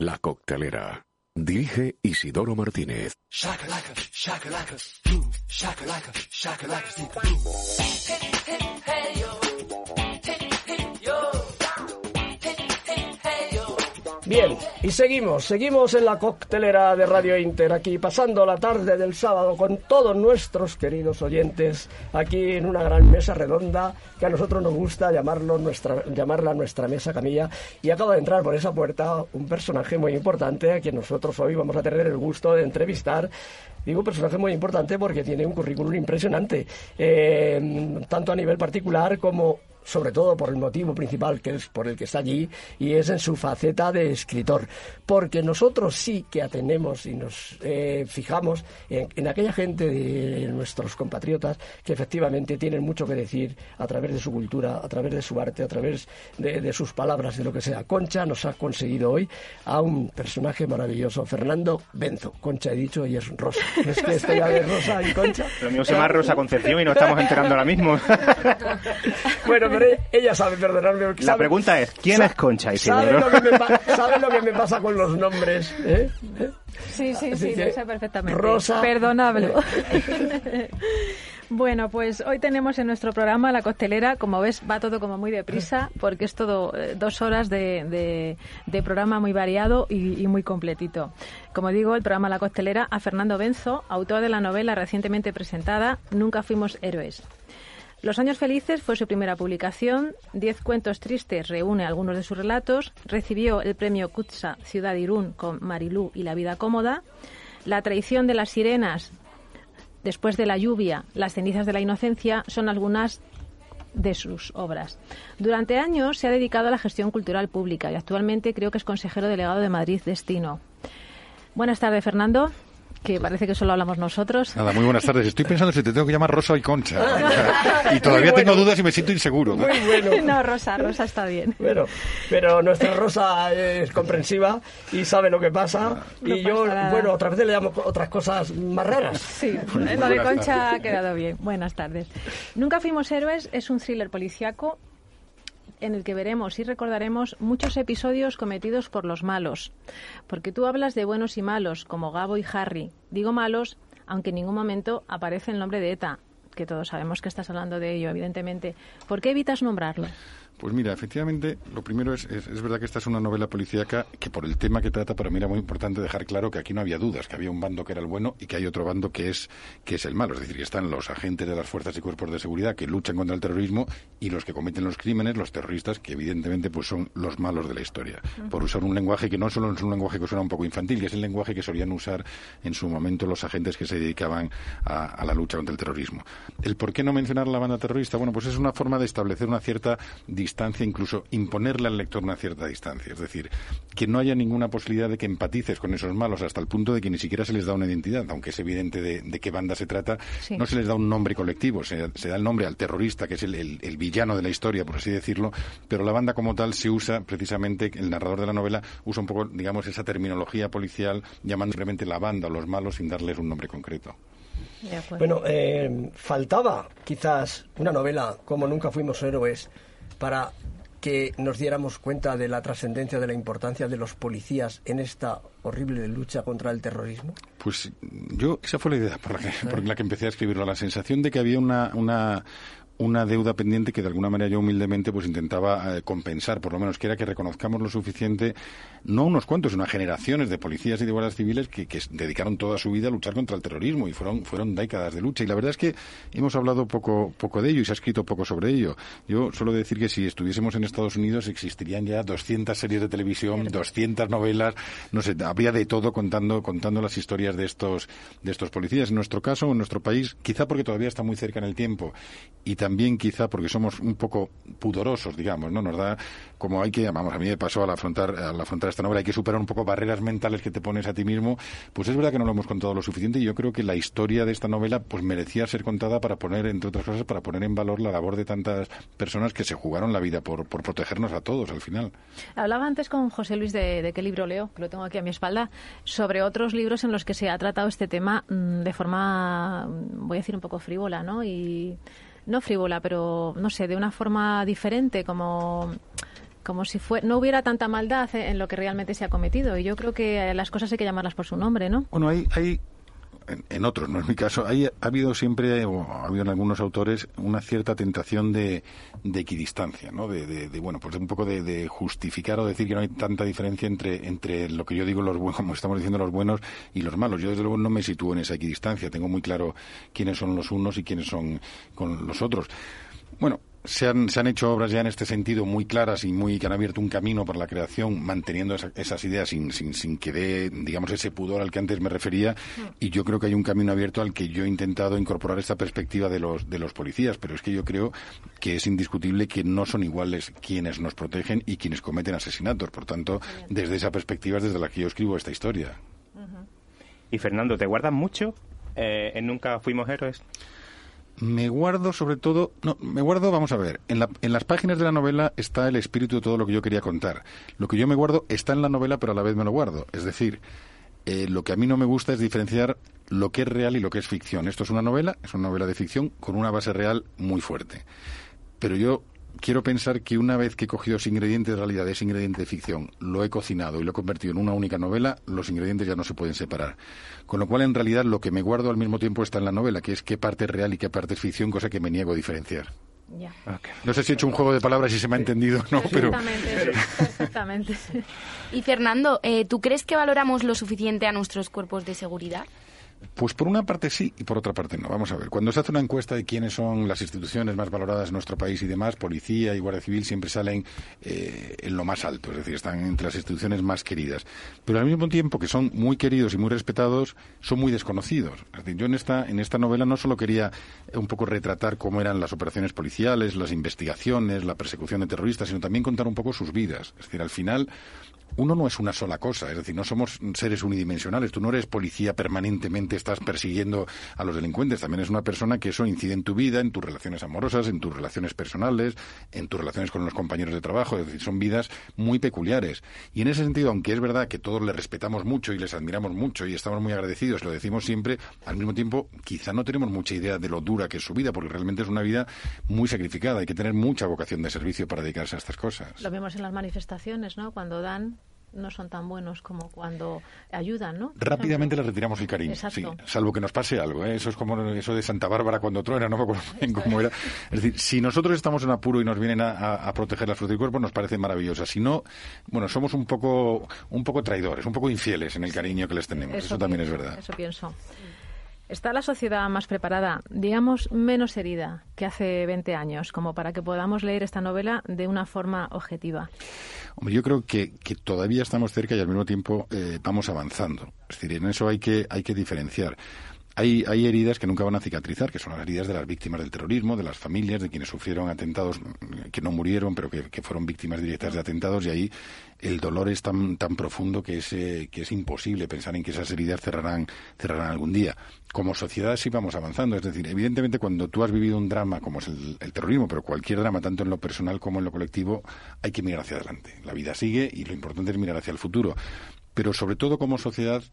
La Coctelera. Dirige Isidoro Martínez. Bien, y seguimos, seguimos en la coctelera de Radio Inter, aquí pasando la tarde del sábado con todos nuestros queridos oyentes, aquí en una gran mesa redonda que a nosotros nos gusta llamarlo nuestra, llamarla nuestra mesa camilla. Y acaba de entrar por esa puerta un personaje muy importante a quien nosotros hoy vamos a tener el gusto de entrevistar. Digo personaje muy importante porque tiene un currículum impresionante, eh, tanto a nivel particular como sobre todo por el motivo principal que es por el que está allí y es en su faceta de escritor porque nosotros sí que atenemos y nos eh, fijamos en, aquella gente de nuestros compatriotas que efectivamente tienen mucho que decir a través de su cultura, a través de su arte, a través de, sus palabras, de lo que sea. Concha nos ha conseguido hoy a un personaje maravilloso, Fernando Benzo. Concha he dicho y es Rosa. Es que estoy a ver Rosa y Concha. Pero mío se llama Rosa Concepción y nos estamos enterando ahora mismo. bueno, ella sabe perdonarme. La pregunta es, ¿quién es Concha ¿Sabe lo, que me ¿Sabe lo que me pasa con los nombres? ¿Eh? Sí, sí, sí, lo sé perfectamente. Rosa. Perdonable. Bueno, pues hoy tenemos en nuestro programa La Costelera. Como ves, va todo como muy deprisa porque es todo eh, dos horas de, programa muy variado y, y, muy completito. Como digo, el programa La Costelera a Fernando Benzo, autor de la novela recientemente presentada Nunca fuimos héroes. Los años felices fue su primera publicación. Diez cuentos tristes reúne algunos de sus relatos. Recibió el premio Kutsa Ciudad Irún con Marilú y la vida cómoda. La traición de las sirenas, después de la lluvia, las cenizas de la inocencia son algunas de sus obras. Durante años se ha dedicado a la gestión cultural pública y actualmente creo que es consejero delegado de Madrid Destino. Buenas tardes, Fernando que parece que solo hablamos nosotros. Nada, muy buenas tardes. Estoy pensando si te tengo que llamar Rosa y Concha. y todavía tengo dudas y me siento inseguro. Muy bueno. No, Rosa, Rosa está bien. Bueno, pero nuestra Rosa es comprensiva y sabe lo que pasa. y yo, bueno, otra vez le llamo otras cosas más raras. Sí, lo de Concha ha quedado bien. Buenas tardes. Nunca fuimos héroes es un thriller policiaco en el que veremos y recordaremos muchos episodios cometidos por los malos. Porque tú hablas de buenos y malos, como Gabo y Harry. Digo malos, aunque en ningún momento aparece el nombre de ETA, que todos sabemos que estás hablando de ello, evidentemente. ¿Por qué evitas nombrarlo? Pues mira, efectivamente, lo primero es, es, verdad que esta es una novela policíaca que por el tema que trata, para mí era muy importante dejar claro que aquí no había dudas, que había un bando que era el bueno y que hay otro bando que es, que es el malo. Es decir, que están los agentes de las fuerzas y cuerpos de seguridad que luchan contra el terrorismo y los que cometen los crímenes, los terroristas, que evidentemente pues son los malos de la historia. Por usar un lenguaje que no solo es un lenguaje que suena un poco infantil, que es el lenguaje que solían usar en su momento los agentes que se dedicaban a, a la lucha contra el terrorismo. El por qué no mencionar la banda terrorista, bueno, pues es una forma de establecer una cierta distancia, incluso imponerle al lector una cierta distancia. Es decir, que no haya ninguna posibilidad de que empatices con esos malos hasta el punto de que ni siquiera se les da una identidad, aunque es evidente de, qué banda se trata, no se les da un nombre colectivo, se, da el nombre al terrorista, que es el, villano de la historia, por así decirlo, pero la banda como tal se usa precisamente, el narrador de la novela usa un poco, digamos, esa terminología policial llamando simplemente la banda o los malos sin darles un nombre concreto. Bueno, eh, faltaba quizás una novela como Nunca fuimos héroes para que nos diéramos cuenta de la trascendencia, de la importancia de los policías en esta horrible lucha contra el terrorismo? Pues yo, esa fue la idea por la que, por la que empecé a escribirlo, la sensación de que había una, una, una deuda pendiente que de alguna manera yo humildemente pues intentaba eh, compensar, por lo menos que era que reconozcamos lo suficiente, no unos cuantos, sino a generaciones de policías y de guardias civiles que, dedicaron toda su vida a luchar contra el terrorismo y fueron, fueron décadas de lucha. Y la verdad es que hemos hablado poco, poco de ello y se ha escrito poco sobre ello. Yo suelo decir que si estuviésemos en Estados Unidos existirían ya 200 series de televisión, 200 novelas, no sé, habría de todo contando, contando las historias de estos, de estos policías. En nuestro caso, en nuestro país, quizá porque todavía está muy cerca en el tiempo y también quizá porque somos un poco pudorosos, digamos, ¿no? Nos da como hay que, vamos, a mí me pasó al afrontar, al afrontar esta novela, hay que superar un poco barreras mentales que te pones a ti mismo, pues es verdad que no lo hemos contado lo suficiente y yo creo que la historia de esta novela pues merecía ser contada para poner, entre otras cosas, para poner en valor la labor de tantas personas que se jugaron la vida por, por protegernos a todos al final. Hablaba antes con José Luis de, de qué libro leo, que lo tengo aquí a mi espalda, sobre otros libros en los que se ha tratado este tema mm, de forma, voy a decir, un poco frívola, ¿no? Y no frívola, pero no sé, de una forma diferente, como como si fue, no hubiera tanta maldad en lo que realmente se ha cometido. Y yo creo que las cosas hay que llamarlas por su nombre, ¿no? Bueno, hay, hay en, otros, no es mi caso, hay, ha habido siempre, o ha habido en algunos autores, una cierta tentación de, de equidistancia, ¿no? De, bueno, pues un poco de, justificar o decir que no hay tanta diferencia entre, entre lo que yo digo, los buenos, como estamos diciendo, los buenos y los malos. Yo, desde luego, no me sitúo en esa equidistancia. Tengo muy claro quiénes son los unos y quiénes son con los otros. Bueno, se han, se han hecho obras ya en este sentido muy claras y muy que han abierto un camino para la creación, manteniendo esas ideas sin, sin, sin que dé, digamos, ese pudor al que antes me refería. Mm. Y yo creo que hay un camino abierto al que yo he intentado incorporar esta perspectiva de los, de los policías. Pero es que yo creo que es indiscutible que no son iguales quienes nos protegen y quienes cometen asesinatos. Por tanto, desde esa perspectiva es desde la que yo escribo esta historia. Y Fernando, ¿te guardas mucho eh, en Nunca Fuimos Héroes? Me guardo sobre todo, no, me guardo, vamos a ver, en, la, en las páginas de la novela está el espíritu de todo lo que yo quería contar. Lo que yo me guardo está en la novela, pero a la vez me lo guardo. Es decir, eh, lo que a mí no me gusta es diferenciar lo que es real y lo que es ficción. Esto es una novela, es una novela de ficción con una base real muy fuerte. Pero yo quiero pensar que una vez que he cogido ese ingrediente de realidad, ese ingrediente de ficción, lo he cocinado y lo he convertido en una única novela, los ingredientes ya no se pueden separar. Con lo cual, en realidad, lo que me guardo al mismo tiempo está en la novela, que es qué parte es real y qué parte es ficción, cosa que me niego a diferenciar. No sé si he hecho un juego de palabras y se me ha entendido no, pero... Perfectamente. y Fernando, eh, ¿tú crees que valoramos lo suficiente a nuestros cuerpos de seguridad? Pues por una parte sí y por otra parte no. Vamos a ver, cuando se hace una encuesta de quiénes son las instituciones más valoradas en nuestro país y demás, policía y guardia civil siempre salen eh, en lo más alto, es decir, están entre las instituciones más queridas. Pero al mismo tiempo que son muy queridos y muy respetados, son muy desconocidos. Es decir, yo en esta, en esta novela no solo quería un poco retratar cómo eran las operaciones policiales, las investigaciones, la persecución de terroristas, sino también contar un poco sus vidas. Es decir, al final uno no es una sola cosa, es decir, no somos seres unidimensionales. Tú no eres policía permanentemente, estás persiguiendo a los delincuentes. También es una persona que eso incide en tu vida, en tus relaciones amorosas, en tus relaciones personales, en tus relaciones con los compañeros de trabajo. Es decir, son vidas muy peculiares. Y en ese sentido, aunque es verdad que todos les respetamos mucho y les admiramos mucho y estamos muy agradecidos, lo decimos siempre, al mismo tiempo, quizá no tenemos mucha idea de lo dura que es su vida, porque realmente es una vida muy sacrificada. Hay que tener mucha vocación de servicio para dedicarse a estas cosas. Lo vemos en las manifestaciones, ¿no? Cuando dan no son tan buenos como cuando ayudan, ¿no? Rápidamente le retiramos el cariño, sí, salvo que nos pase algo. ¿eh? Eso es como eso de Santa Bárbara cuando truena, no me acuerdo bien cómo era. Es decir, si nosotros estamos en apuro y nos vienen a, proteger la fruta del cuerpo, nos parece maravillosa. Si no, bueno, somos un poco, un poco traidores, un poco infieles en el cariño que les tenemos. Eso, también es verdad. Eso pienso. ¿Está la sociedad más preparada, digamos, menos herida que hace 20 años, como para que podamos leer esta novela de una forma objetiva? Hombre, yo creo que, todavía estamos cerca y al mismo tiempo eh, vamos avanzando. Es decir, en eso hay que, hay que diferenciar. Hay, hay, heridas que nunca van a cicatrizar, que son las heridas de las víctimas del terrorismo, de las familias, de quienes sufrieron atentados, que no murieron, pero que, que fueron víctimas directas de atentados, y ahí el dolor es tan, tan profundo que es, eh, que es imposible pensar en que esas heridas cerrarán, cerrarán algún día. Como sociedad sí vamos avanzando, es decir, evidentemente cuando tú has vivido un drama como es el, el terrorismo, pero cualquier drama, tanto en lo personal como en lo colectivo, hay que mirar hacia adelante. La vida sigue y lo importante es mirar hacia el futuro. Pero sobre todo como sociedad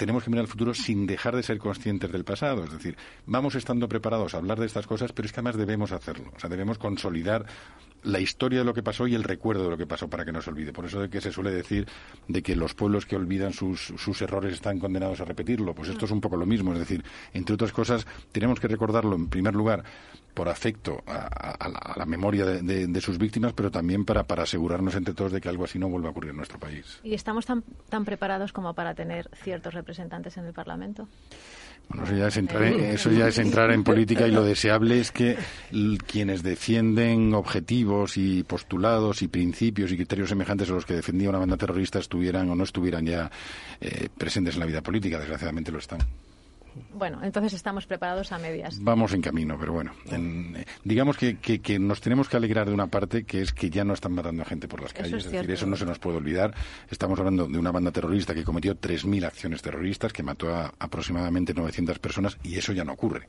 tenemos que mirar al futuro sin dejar de ser conscientes del pasado. Es decir, vamos estando preparados a hablar de estas cosas, pero es que además debemos hacerlo. O sea, debemos consolidar la historia de lo que pasó y el recuerdo de lo que pasó para que no se olvide. Por eso de que se suele decir de que los pueblos que olvidan sus, sus errores están condenados a repetirlo. Pues esto es un poco lo mismo. Es decir, entre otras cosas, tenemos que recordarlo en primer lugar por afecto a, la, memoria de, sus víctimas, pero también para, para asegurarnos entre todos de que algo así no vuelva a ocurrir en nuestro país. ¿Y estamos tan, tan preparados como para tener ciertos representantes en el Parlamento? Bueno, eso ya, es entrar en, eso ya es entrar en política y lo deseable es que quienes defienden objetivos y postulados y principios y criterios semejantes a los que defendía una banda terrorista estuvieran o no estuvieran ya eh, presentes en la vida política. Desgraciadamente lo están. Bueno, entonces estamos preparados a medias. Vamos en camino, pero bueno. Eh, digamos que, que, nos tenemos que alegrar de una parte que es que ya no están matando a gente por las calles. es, decir, eso no se nos puede olvidar. Estamos hablando de una banda terrorista que cometió 3.000 acciones terroristas, que mató a aproximadamente 900 personas y eso ya no ocurre.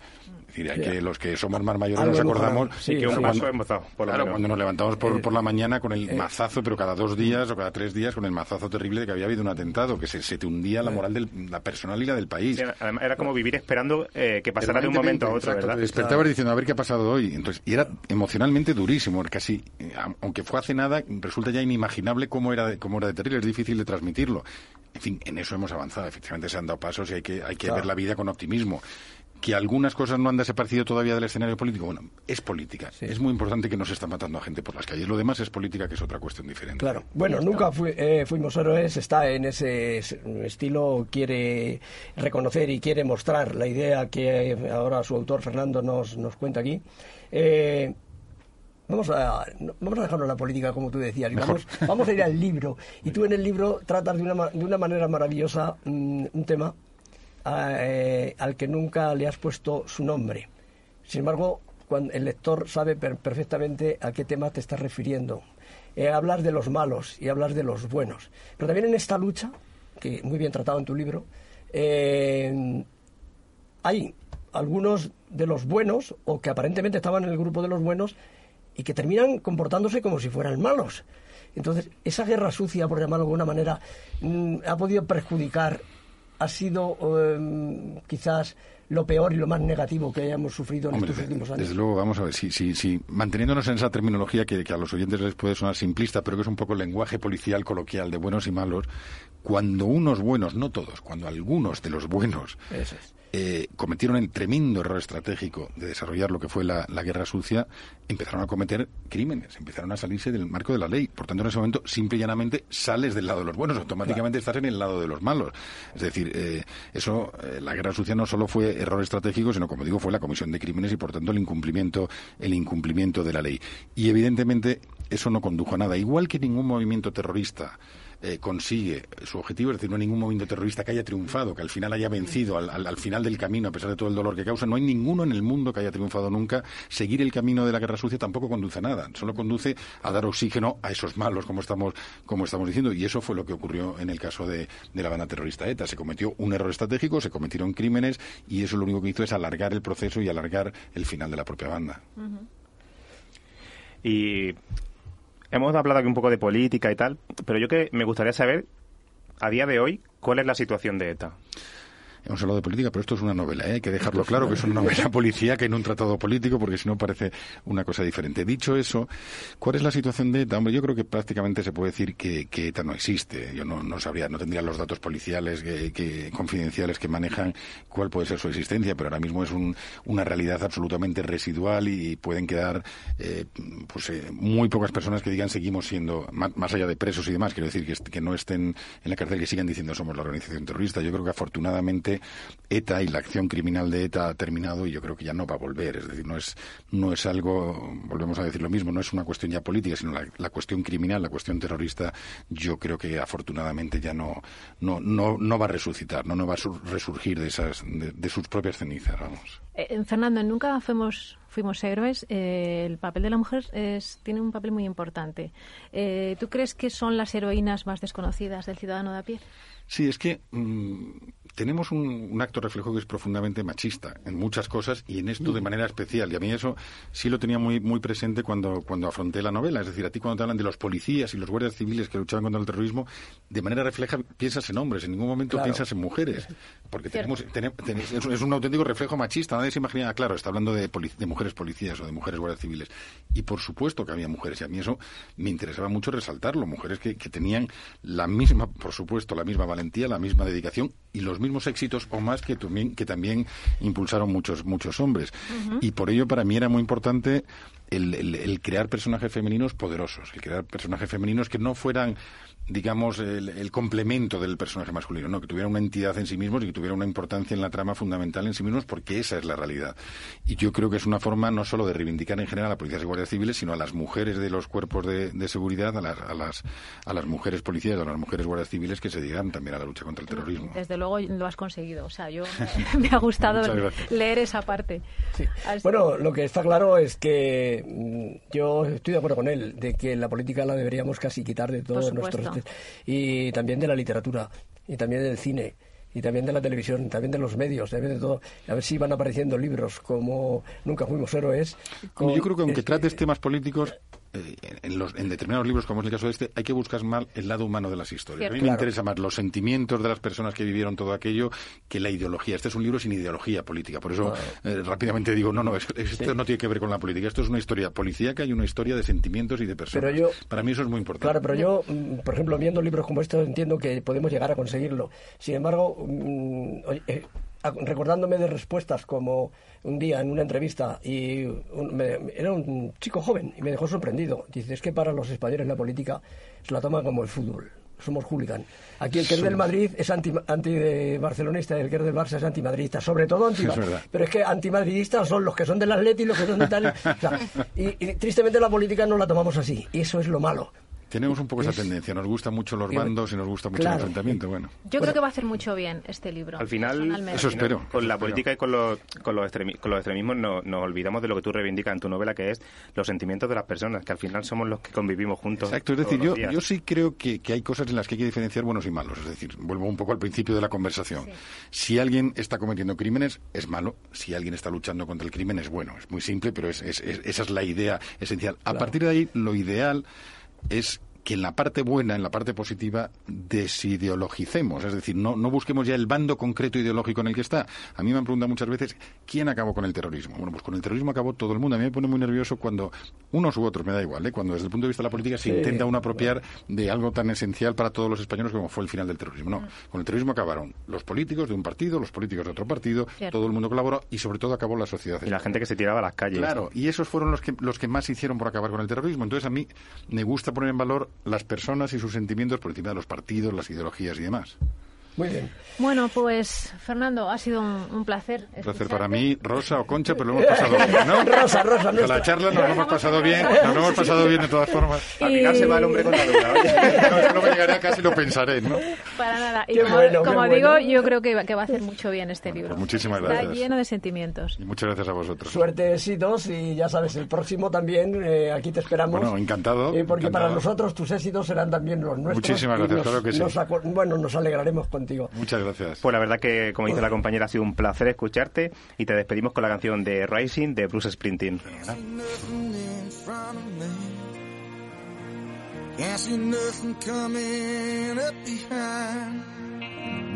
Es decir, hay que los que somos más mayores nos acordamos sí, que un cuando, cuando nos levantamos por, eh, por la mañana con el eh, mazazo, pero cada dos días o cada tres días con el mazazo terrible de que había habido un atentado, que se, se te hundía la moral del, la personalidad del país. era como vivir esperando eh, que pasara de un momento a otro, Exacto, ¿verdad? Te despertabas diciendo, a ver qué ha pasado hoy. Entonces, y era emocionalmente durísimo, casi, eh, aunque fue hace nada, resulta ya inimaginable cómo era, de- cómo era de terrible, es difícil de transmitirlo. En fin, en eso hemos avanzado, efectivamente se han dado pasos y hay que, hay que Claro. ver la vida con optimismo. Que algunas cosas no han desaparecido todavía del escenario político, bueno, es política. Es muy importante que no se está matando a gente por las calles. Lo demás es política, que es otra cuestión diferente. Claro. Bueno, nunca fui- eh, fuimos héroes, está en ese estilo, quiere reconocer y quiere mostrar la idea que eh, ahora su autor Fernando nos, nos cuenta aquí. Eh, Vamos a, vamos a dejarnos la política, como tú decías, y vamos, vamos a ir al libro. Y tú en el libro tratas de una, ma- de una manera maravillosa mm, un tema eh, al que nunca le has puesto su nombre. Sin embargo, cuando el lector sabe per- perfectamente a qué tema te estás refiriendo. Eh, hablas de los malos y hablas de los buenos. Pero también en esta lucha, que muy bien tratado en tu libro, eh, hay algunos de los buenos, o que aparentemente estaban en el grupo de los buenos, y que terminan comportándose como si fueran malos. Entonces, esa guerra sucia, por llamarlo de alguna manera, mm, ha podido perjudicar, ha sido eh, quizás lo peor y lo más negativo que hayamos sufrido en Hombre, estos últimos años. desde luego, vamos a ver, si, si, si manteniéndonos en esa terminología que, que a los oyentes les puede sonar simplista, pero que es un poco el lenguaje policial coloquial de buenos y malos, cuando unos buenos, no todos, cuando algunos de los buenos es. Eh, cometieron el tremendo error estratégico de desarrollar lo que fue la, la guerra sucia, empezaron a cometer crímenes, empezaron a salirse del marco de la ley. Por tanto, en ese momento, simple y llanamente, sales del lado de los buenos, automáticamente estás en el lado de los malos. Es decir, eh, eso, eh, la guerra sucia no solo fue error estratégico, sino, como digo, fue la comisión de crímenes y, por tanto, el incumplimiento, el incumplimiento de la ley. Y, evidentemente, eso no condujo a nada. Igual que ningún movimiento terrorista eh, consigue su objetivo, es decir, no hay ningún movimiento terrorista que haya triunfado, que al final haya vencido, al, al- al final del camino, a pesar de todo el dolor que causa, no hay ninguno en el mundo que haya triunfado nunca. Seguir el camino de la guerra sucia tampoco conduce a nada, solo conduce a dar oxígeno a esos malos, como estamos, como estamos diciendo, y eso fue lo que ocurrió en el caso de, de la banda terrorista ETA. Se cometió un error estratégico, se cometieron crímenes, y eso lo único que hizo es alargar el proceso y alargar el final de la propia banda. Y hemos hablado aquí un poco de política y tal, pero yo que me gustaría saber, a día de hoy, cuál es la situación de ETA. Hemos hablado de política, pero esto es una novela, ¿eh? hay que dejarlo claro que es una novela policíaca y no un tratado político, porque si no parece una cosa diferente. Dicho eso, ¿cuál es la situación de ETA? Hombre, yo creo que prácticamente se puede decir que, que ETA no existe. Yo no, no sabría, no tendría los datos policiales que, que- confidenciales que manejan cuál puede ser su existencia, pero ahora mismo es un- una realidad absolutamente residual y pueden quedar eh, pues eh, muy pocas personas que digan seguimos siendo, más, más allá de presos y demás, quiero decir que no estén en la cárcel, que sigan diciendo somos la organización terrorista. Yo creo que afortunadamente ETA y la acción criminal de ETA ha terminado y yo creo que ya no va a volver. Es decir, no es, no es algo, volvemos a decir lo mismo, no es una cuestión ya política, sino la, la cuestión criminal, la cuestión terrorista, yo creo que afortunadamente ya no, no, no, no va a resucitar, no, no va a sur- resurgir de, esas, de, de sus propias cenizas, vamos. Eh, Fernando, en nunca fuimos fuimos héroes. eh, el papel de la mujer es, tiene un papel muy importante. Eh, ¿Tú crees que son las heroínas más desconocidas del ciudadano de a pie? Sí, es que mm, tenemos un, un acto reflejo que es profundamente machista en muchas cosas y en esto de manera especial. Y a mí eso sí lo tenía muy, muy presente cuando, cuando afronté la novela. Es decir, a ti cuando te hablan de los policías y los guardias civiles que luchaban contra el terrorismo, de manera refleja piensas en hombres, en ningún momento Claro. piensas en mujeres. Porque tenemos, tenem- tenem- es, un auténtico reflejo machista. Nadie se imagina, ah, claro, está hablando de, de mujeres policías o de mujeres guardias civiles. Y por supuesto que había mujeres. Y a mí eso me interesaba mucho resaltarlo. Mujeres que, que tenían la misma, por supuesto, la misma valentía, la misma dedicación y los mismos éxitos o más que también, que también impulsaron muchos, muchos hombres. Y por ello para mí era muy importante el, el- el crear personajes femeninos poderosos, el crear personajes femeninos que no fueran digamos, el, el complemento del personaje masculino, no, que tuviera una entidad en sí mismos y que tuviera una importancia en la trama fundamental en sí mismos, porque esa es la realidad. Y yo creo que es una forma no solo de reivindicar en general a policías y guardias civiles, sino a las mujeres de los cuerpos de, de seguridad, a las, a, las, a las mujeres policías, a las mujeres guardias civiles que se dedican también a la lucha contra el terrorismo. Desde luego lo has conseguido. O sea, yo me ha gustado leer esa parte. Sí. Bueno, lo que está claro es que mm, yo estoy de acuerdo con él, de que la política la deberíamos casi quitar de todos nuestros... Y también de la literatura, y también del cine, y también de la televisión, también de los medios, también de todo. A ver si van apareciendo libros como Nunca fuimos héroes. con- Yo creo que aunque es- trates temas políticos, en, los, en determinados libros, como es el caso de este, hay que buscar más el lado humano de las historias. Cierto. A mí me Claro. interesa más los sentimientos de las personas que vivieron todo aquello que la ideología. Este es un libro sin ideología política. Por eso eh, rápidamente digo, no, no, es- esto no tiene que ver con la política. Esto es una historia policíaca y una historia de sentimientos y de personas. Pero yo- Para mí eso es muy importante. Claro, pero yo, mm, por ejemplo, viendo libros como estos, entiendo que podemos llegar a conseguirlo. Sin embargo, mm, oye, eh, recordándome de respuestas como un día en una entrevista, y un- me- era un chico joven y me dejó sorprendido. Dice, es que para los españoles la política se la toma como el fútbol. Somos hooligan. Aquí el que es del Madrid es anti, anti de barcelonista y el que es del Barça es antimadridista, sobre todo anti Es. Pero es que antimadridistas son los que son del Atleti y los que son de tal. o sea, y, y tristemente la política no la tomamos así. Y eso es lo malo. Tenemos un poco esa Es- tendencia. Nos gustan mucho los bandos y nos gusta mucho Claro. el enfrentamiento. Bueno, Yo creo que va a hacer mucho bien este libro. Al final. Eso espero, con eso la espero. política y con los, con los, extremi- con los extremismos no- nos olvidamos de lo que tú reivindicas en tu novela, que es los sentimientos de las personas, que al final somos los que convivimos juntos. Exacto, es decir, yo, yo sí creo que, que hay cosas en las que hay que diferenciar buenos y malos. Es decir, vuelvo un poco al principio de la conversación. Si alguien está cometiendo crímenes, es malo. Si alguien está luchando contra el crimen, es bueno. Es muy simple, pero es, es- es- esa es la idea esencial. A partir de ahí, lo ideal es que en la parte buena, en la parte positiva, desideologicemos. Es decir, no, no busquemos ya el bando concreto ideológico en el que está. A mí me han preguntado muchas veces, ¿quién acabó con el terrorismo? Bueno, pues con el terrorismo acabó todo el mundo. A mí me pone muy nervioso cuando unos u otros, me da igual, ¿eh? cuando desde el punto de vista de la política se Sí, intenta uno apropiar de algo tan esencial para todos los españoles como fue el final del terrorismo. No, con el terrorismo acabaron los políticos de un partido, los políticos de otro partido, Cierto. todo el mundo colaboró y sobre todo acabó la sociedad. Y la gente que se tiraba a las calles. Claro, y esos fueron los que, los que más hicieron por acabar con el terrorismo. Entonces, a mí me gusta poner en valor las personas y sus sentimientos por encima de los partidos, las ideologías y demás. Muy bien. Bueno, pues Fernando, ha sido un, un placer. Un placer para mí, Rosa o Concha, pero lo hemos pasado bien, ¿no? Rosa, Rosa, Con nuestra. la charla nos lo hemos pasado bien, nos lo hemos pasado bien de todas formas. Al final se va el hombre con la duda. No, no me llegaré a casa y lo pensaré, ¿no? Para nada. Y Qué como, bueno, qué como bueno. digo, yo creo que, va- que va a hacer mucho bien este libro. pues muchísimas Está gracias. lleno de sentimientos. Y muchas gracias a vosotros. Suerte, éxitos y ya sabes, el próximo también, eh, aquí te esperamos. Bueno, encantado, Eh, porque encantado. para nosotros tus éxitos serán también los nuestros. Muchísimas y gracias, nos- claro que sí. nos bueno, nos alegraremos contigo. Muchas gracias. Pues la verdad que, como dice la compañera, ha sido un placer escucharte y te despedimos con la canción de Rising de Bruce. Can't see nothing coming up behind.